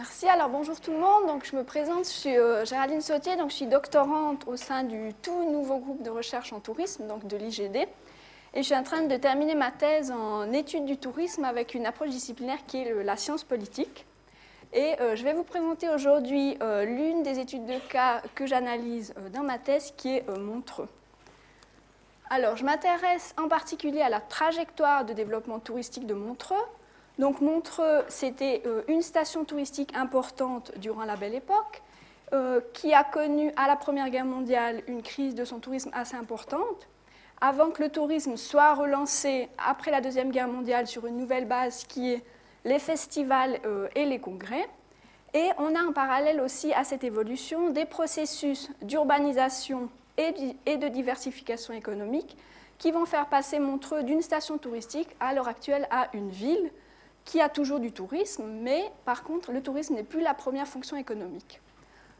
Merci. Alors bonjour tout le monde. Donc je me présente, je suis euh, Géraldine Sautier, donc je suis doctorante au sein du tout nouveau groupe de recherche en tourisme, donc de l'IGD. Et je suis en train de terminer ma thèse en études du tourisme avec une approche disciplinaire qui est la science politique. Et euh, je vais vous présenter aujourd'hui euh, l'une des études de cas que j'analyse dans ma thèse, qui est Montreux. Alors, je m'intéresse en particulier à la trajectoire de développement touristique de Montreux, donc Montreux, c'était euh, une station touristique importante durant la Belle Époque, euh, qui a connu à la Première Guerre mondiale une crise de son tourisme assez importante. Avant que le tourisme soit relancé après la Deuxième Guerre mondiale sur une nouvelle base qui est les festivals euh, et les congrès. Et on a en parallèle aussi à cette évolution des processus d'urbanisation et de diversification économique qui vont faire passer Montreux d'une station touristique à l'heure actuelle à une ville qui a toujours du tourisme, mais par contre, le tourisme n'est plus la première fonction économique.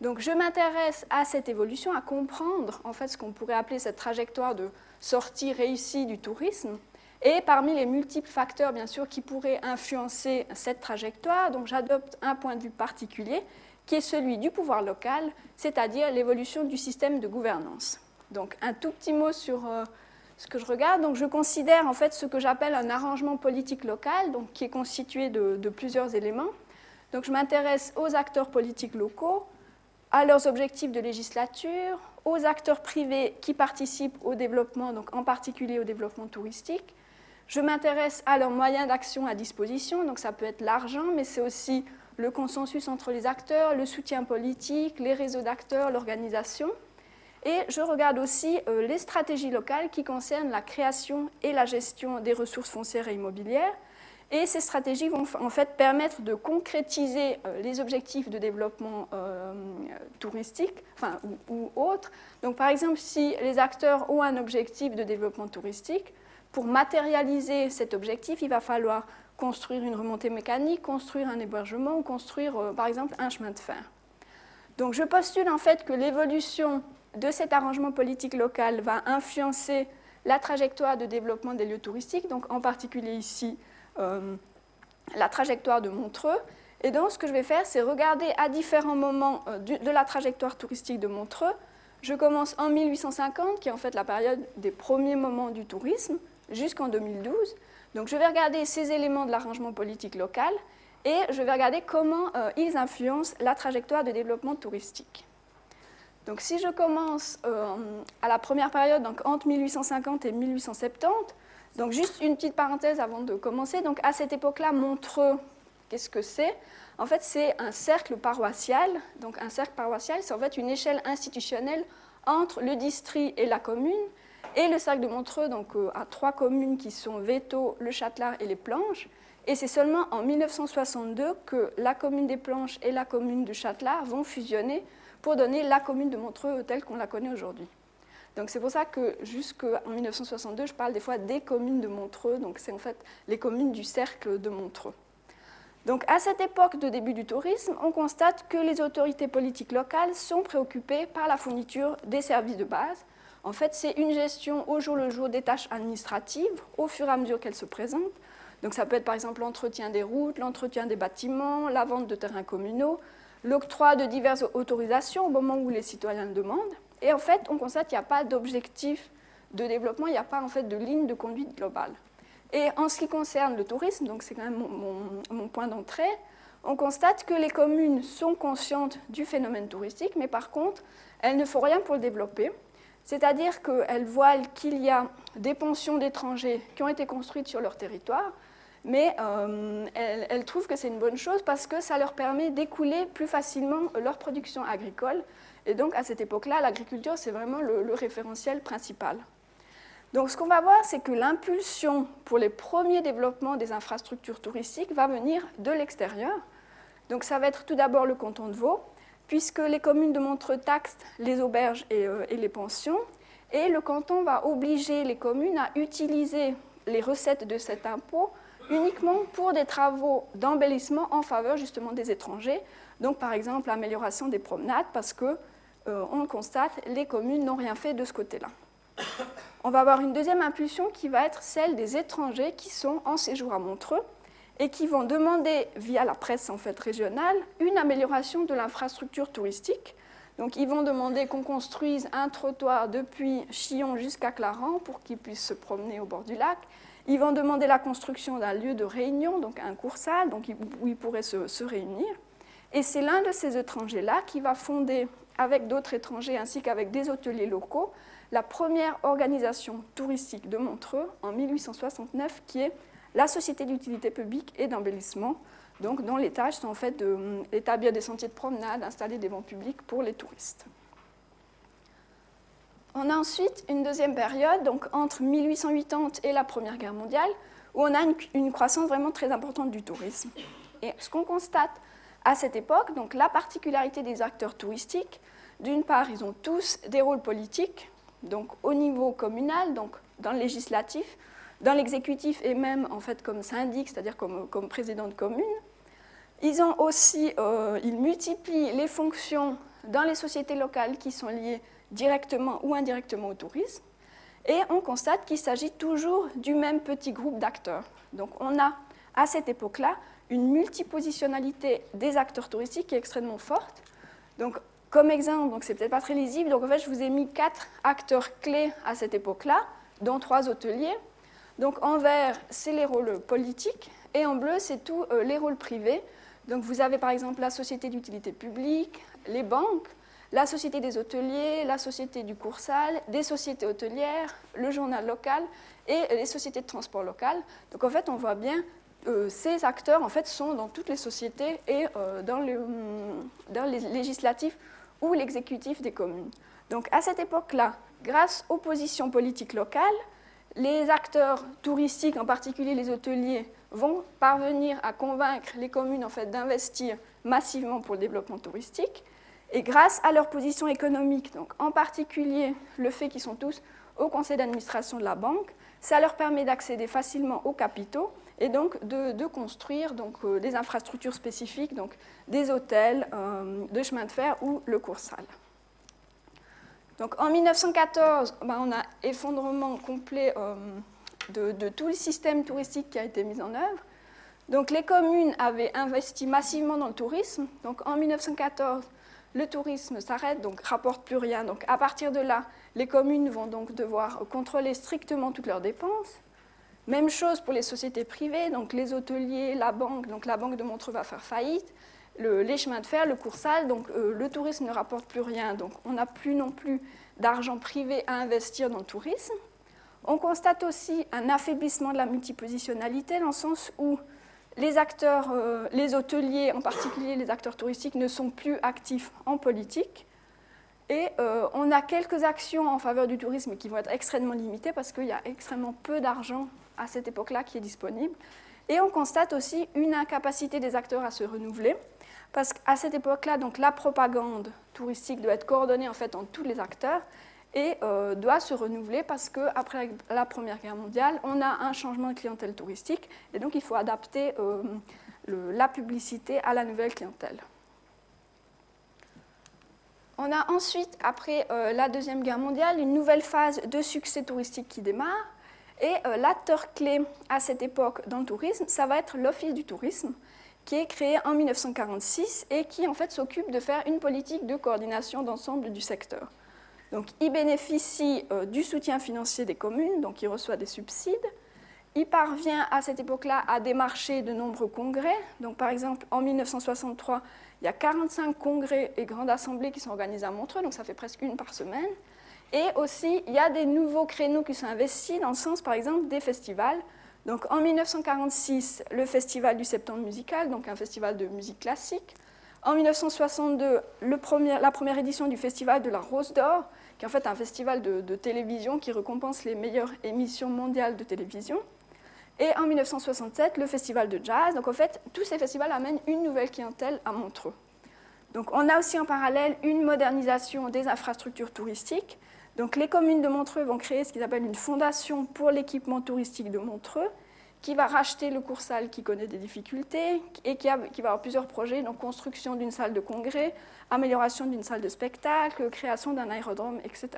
Donc je m'intéresse à cette évolution, à comprendre en fait ce qu'on pourrait appeler cette trajectoire de sortie réussie du tourisme. Et parmi les multiples facteurs, bien sûr, qui pourraient influencer cette trajectoire, donc j'adopte un point de vue particulier, qui est celui du pouvoir local, c'est-à-dire l'évolution du système de gouvernance. Donc un tout petit mot sur euh, ce que je regarde. Donc, je considère en fait ce que j'appelle un arrangement politique local, donc, qui est constitué de, plusieurs éléments. Donc, je m'intéresse aux acteurs politiques locaux, à leurs objectifs de législature, aux acteurs privés qui participent au développement, donc en particulier au développement touristique. Je m'intéresse à leurs moyens d'action à disposition, donc ça peut être l'argent, mais c'est aussi le consensus entre les acteurs, le soutien politique, les réseaux d'acteurs, l'organisation. Et je regarde aussi euh, les stratégies locales qui concernent la création et la gestion des ressources foncières et immobilières. Et ces stratégies vont en fait permettre de concrétiser euh, les objectifs de développement euh, touristique enfin, ou, ou autres. Donc, par exemple, si les acteurs ont un objectif de développement touristique, pour matérialiser cet objectif, il va falloir construire une remontée mécanique, construire un hébergement ou construire, par exemple, un chemin de fer. Donc, je postule en fait que l'évolution de cet arrangement politique local va influencer la trajectoire de développement des lieux touristiques, donc en particulier ici euh, la trajectoire de Montreux. Et donc ce que je vais faire, c'est regarder à différents moments euh, de la trajectoire touristique de Montreux. Je commence en 1850, qui est en fait la période des premiers moments du tourisme, jusqu'en 2012. Donc je vais regarder ces éléments de l'arrangement politique local et je vais regarder comment euh, ils influencent la trajectoire de développement touristique. Donc si je commence euh, à la première période, donc entre 1850 et 1870, donc juste une petite parenthèse avant de commencer, donc à cette époque-là, Montreux, qu'est-ce que c'est? En fait, c'est un cercle paroissial. Donc un cercle paroissial, c'est en fait une échelle institutionnelle entre le district et la commune. Et le cercle de Montreux donc, euh, a trois communes qui sont Véto, Le Châtelard et Les Planches. Et c'est seulement en 1962 que la commune des Planches et la commune du Châtelard vont fusionner pour donner la commune de Montreux telle qu'on la connaît aujourd'hui. Donc c'est pour ça que jusqu'en 1962, je parle des fois des communes de Montreux, donc c'est en fait les communes du cercle de Montreux. Donc à cette époque de début du tourisme, on constate que les autorités politiques locales sont préoccupées par la fourniture des services de base. En fait, c'est une gestion au jour le jour des tâches administratives au fur et à mesure qu'elles se présentent. Donc ça peut être par exemple l'entretien des routes, l'entretien des bâtiments, la vente de terrains communaux, l'octroi de diverses autorisations au moment où les citoyens le demandent. Et en fait, on constate qu'il n'y a pas d'objectif de développement, il n'y a pas en fait de ligne de conduite globale. Et en ce qui concerne le tourisme, donc c'est quand même mon, point d'entrée, on constate que les communes sont conscientes du phénomène touristique, mais par contre, elles ne font rien pour le développer. C'est-à-dire qu'elles voient qu'il y a des pensions d'étrangers qui ont été construites sur leur territoire, mais euh, elles, trouvent que c'est une bonne chose parce que ça leur permet d'écouler plus facilement leur production agricole. Et donc à cette époque-là, l'agriculture, c'est vraiment le, référentiel principal. Donc ce qu'on va voir, c'est que l'impulsion pour les premiers développements des infrastructures touristiques va venir de l'extérieur. Donc ça va être tout d'abord le canton de Vaud, puisque les communes de Montreux taxent les auberges euh, et les pensions, et le canton va obliger les communes à utiliser les recettes de cet impôt uniquement pour des travaux d'embellissement en faveur justement des étrangers. Donc par exemple l'amélioration des promenades parce que euh, on constate les communes n'ont rien fait de ce côté-là. On va avoir une deuxième impulsion qui va être celle des étrangers qui sont en séjour à Montreux et qui vont demander, via la presse en fait régionale, une amélioration de l'infrastructure touristique. Donc ils vont demander qu'on construise un trottoir depuis Chillon jusqu'à Clarence pour qu'ils puissent se promener au bord du lac. Ils vont demander la construction d'un lieu de réunion, donc un coursal, donc où ils pourraient se, réunir. Et c'est l'un de ces étrangers-là qui va fonder, avec d'autres étrangers ainsi qu'avec des hôteliers locaux, la première organisation touristique de Montreux en 1869, qui est la Société d'utilité publique et d'embellissement, donc dont les tâches sont en fait d'établir des sentiers de promenade, d'installer des bancs publics pour les touristes. On a ensuite une deuxième période, donc entre 1880 et la Première Guerre mondiale, où on a une, croissance vraiment très importante du tourisme. Et ce qu'on constate à cette époque, donc la particularité des acteurs touristiques, d'une part, ils ont tous des rôles politiques, donc au niveau communal, donc dans le législatif, dans l'exécutif et même en fait comme syndic, c'est-à-dire comme, comme, président de commune. Ils ont aussi, euh, ils multiplient les fonctions dans les sociétés locales qui sont liées directement ou indirectement au tourisme. Et on constate qu'il s'agit toujours du même petit groupe d'acteurs. Donc on a à cette époque-là une multipositionnalité des acteurs touristiques qui est extrêmement forte. Donc comme exemple, donc c'est peut-être pas très lisible, donc en fait je vous ai mis quatre acteurs clés à cette époque-là, dont trois hôteliers. Donc en vert, c'est les rôles politiques, et en bleu, c'est tous euh, les rôles privés. Donc vous avez par exemple la société d'utilité publique, les banques, la société des hôteliers, la société du Coursal, des sociétés hôtelières, le journal local et les sociétés de transport local. Donc en fait, on voit bien euh, ces acteurs en fait sont dans toutes les sociétés et euh, dans, le, dans les législatifs ou l'exécutif des communes. Donc à cette époque-là, grâce aux positions politiques locales, les acteurs touristiques, en particulier les hôteliers, vont parvenir à convaincre les communes en fait, d'investir massivement pour le développement touristique. Et grâce à leur position économique, donc en particulier le fait qu'ils sont tous au conseil d'administration de la banque, ça leur permet d'accéder facilement aux capitaux et donc de, construire donc, euh, des infrastructures spécifiques, donc des hôtels, euh, de chemin de fer ou le Coursal. Donc en 1914, ben, on a effondrement complet euh, de, tout le système touristique qui a été mis en œuvre. Donc les communes avaient investi massivement dans le tourisme. Donc en 1914, le tourisme s'arrête, donc rapporte plus rien. Donc à partir de là, les communes vont donc devoir contrôler strictement toutes leurs dépenses. Même chose pour les sociétés privées, donc les hôteliers, la banque. Donc la banque de Montreux va faire faillite. les chemins de fer, le Coursal, donc euh, le tourisme ne rapporte plus rien. Donc on n'a plus non plus d'argent privé à investir dans le tourisme. On constate aussi un affaiblissement de la multipositionnalité dans le sens où les acteurs, euh, les hôteliers, en particulier les acteurs touristiques, ne sont plus actifs en politique. Et euh, on a quelques actions en faveur du tourisme qui vont être extrêmement limitées parce qu'il y a extrêmement peu d'argent à cette époque-là qui est disponible. Et on constate aussi une incapacité des acteurs à se renouveler parce qu'à cette époque-là, donc la propagande touristique doit être coordonnée en fait entre tous les acteurs et euh, doit se renouveler parce qu'après la Première Guerre mondiale, on a un changement de clientèle touristique et donc il faut adapter euh, la publicité à la nouvelle clientèle. On a ensuite, après euh, la Deuxième Guerre mondiale, une nouvelle phase de succès touristique qui démarre. Et l'acteur clé à cette époque dans le tourisme, ça va être l'Office du tourisme, qui est créé en 1946 et qui en fait s'occupe de faire une politique de coordination d'ensemble du secteur. Donc, il bénéficie euh, du soutien financier des communes, donc il reçoit des subsides. Il parvient à cette époque-là à démarcher de nombreux congrès. Donc, par exemple, en 1963, il y a 45 congrès et grandes assemblées qui sont organisées à Montreux, donc ça fait presque une par semaine. Et aussi, il y a des nouveaux créneaux qui sont investis dans le sens, par exemple, des festivals. Donc, en 1946, le Festival du Septembre musical, donc un festival de musique classique. En 1962, la première édition du Festival de la Rose d'Or, qui est en fait un festival de, télévision qui récompense les meilleures émissions mondiales de télévision. Et en 1967, le festival de jazz. Donc en fait, tous ces festivals amènent une nouvelle clientèle à Montreux. Donc on a aussi en parallèle une modernisation des infrastructures touristiques. Donc les communes de Montreux vont créer ce qu'ils appellent une fondation pour l'équipement touristique de Montreux, qui va racheter le Coursal qui connaît des difficultés et qui, va avoir plusieurs projets, donc construction d'une salle de congrès, amélioration d'une salle de spectacle, création d'un aérodrome, etc.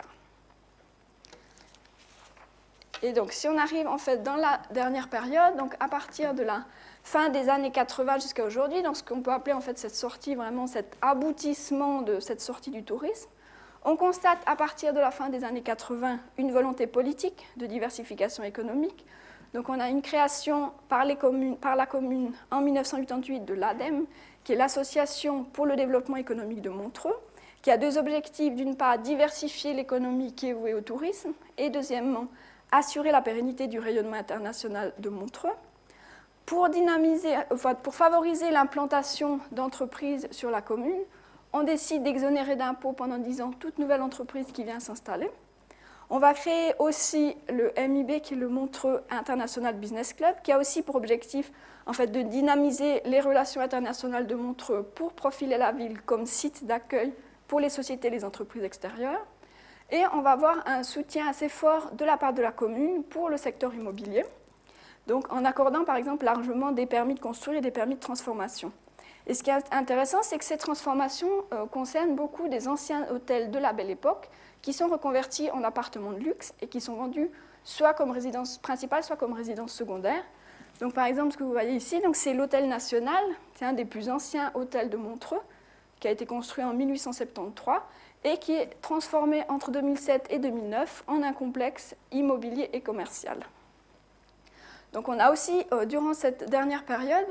Et donc, si on arrive en fait dans la dernière période, donc à partir de la fin des années 80 jusqu'à aujourd'hui, donc ce qu'on peut appeler en fait cette sortie, vraiment cet aboutissement de cette sortie du tourisme, on constate à partir de la fin des années 80 une volonté politique de diversification économique. Donc on a une création par, la commune en 1988 de l'ADEME, qui est l'Association pour le développement économique de Montreux, qui a deux objectifs. D'une part, diversifier l'économie qui est vouée au tourisme, et deuxièmement, assurer la pérennité du rayonnement international de Montreux. Pour, dynamiser, pour favoriser l'implantation d'entreprises sur la commune, on décide d'exonérer d'impôts pendant 10 ans toute nouvelle entreprise qui vient s'installer. On va créer aussi le MIB, qui est le Montreux International Business Club, qui a aussi pour objectif en fait, de dynamiser les relations internationales de Montreux pour profiler la ville comme site d'accueil pour les sociétés et les entreprises extérieures. Et on va avoir un soutien assez fort de la part de la commune pour le secteur immobilier, donc en accordant par exemple largement des permis de construire et des permis de transformation. Et ce qui est intéressant, c'est que ces transformations euh, concernent beaucoup des anciens hôtels de la Belle Époque qui sont reconvertis en appartements de luxe et qui sont vendus soit comme résidence principale, soit comme résidence secondaire. Donc par exemple, ce que vous voyez ici, c'est l'hôtel national, c'est un des plus anciens hôtels de Montreux, qui a été construit en 1873 et qui est transformé entre 2007 et 2009 en un complexe immobilier et commercial. Donc on a aussi, euh, durant cette dernière période,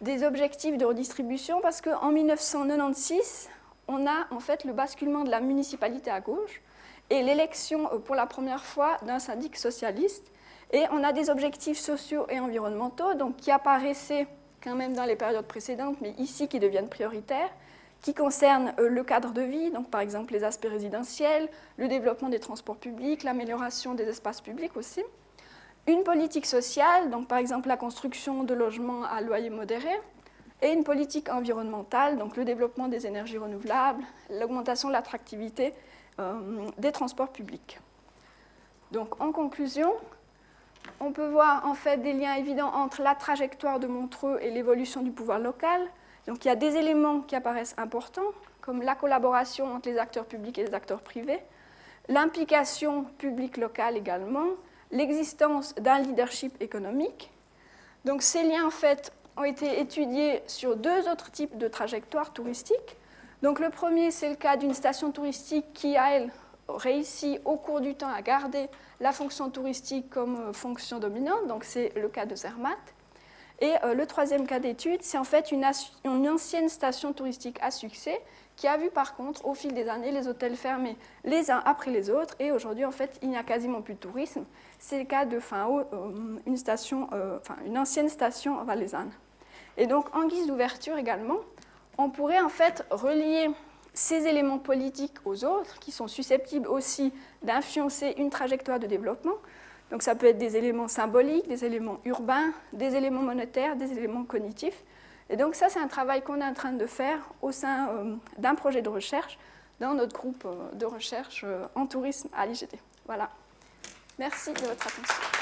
des objectifs de redistribution parce qu'en 1996, on a en fait le basculement de la municipalité à gauche et l'élection euh, pour la première fois d'un syndic socialiste. Et on a des objectifs sociaux et environnementaux donc, qui apparaissaient quand même dans les périodes précédentes, mais ici qui deviennent prioritaires, qui concernent euh, le cadre de vie, donc par exemple les aspects résidentiels, le développement des transports publics, l'amélioration des espaces publics aussi. Une politique sociale, donc par exemple la construction de logements à loyer modéré, et une politique environnementale, donc le développement des énergies renouvelables, l'augmentation de l'attractivité euh, des transports publics. Donc en conclusion, on peut voir en fait des liens évidents entre la trajectoire de Montreux et l'évolution du pouvoir local. Donc il y a des éléments qui apparaissent importants, comme la collaboration entre les acteurs publics et les acteurs privés, l'implication publique locale également, l'existence d'un leadership économique. Donc ces liens en fait ont été étudiés sur deux autres types de trajectoires touristiques. Donc le premier, c'est le cas d'une station touristique qui a, elle, réussi au cours du temps à garder la fonction touristique comme euh, fonction dominante, donc c'est le cas de Zermatt. Et euh, le troisième cas d'étude, c'est en fait une, ancienne station touristique à succès qui a vu par contre au fil des années les hôtels fermer les uns après les autres et aujourd'hui en fait il n'y a quasiment plus de tourisme. C'est le cas de Fin-Haut, euh, une, station, une ancienne station valaisanne. Et donc en guise d'ouverture également, on pourrait en fait relier ces éléments politiques aux autres qui sont susceptibles aussi d'influencer une trajectoire de développement. Donc ça peut être des éléments symboliques, des éléments urbains, des éléments monétaires, des éléments cognitifs. Et donc ça, c'est un travail qu'on est en train de faire au sein euh, d'un projet de recherche dans notre groupe euh, de recherche euh, en tourisme à l'IGT. Voilà. Merci de votre attention.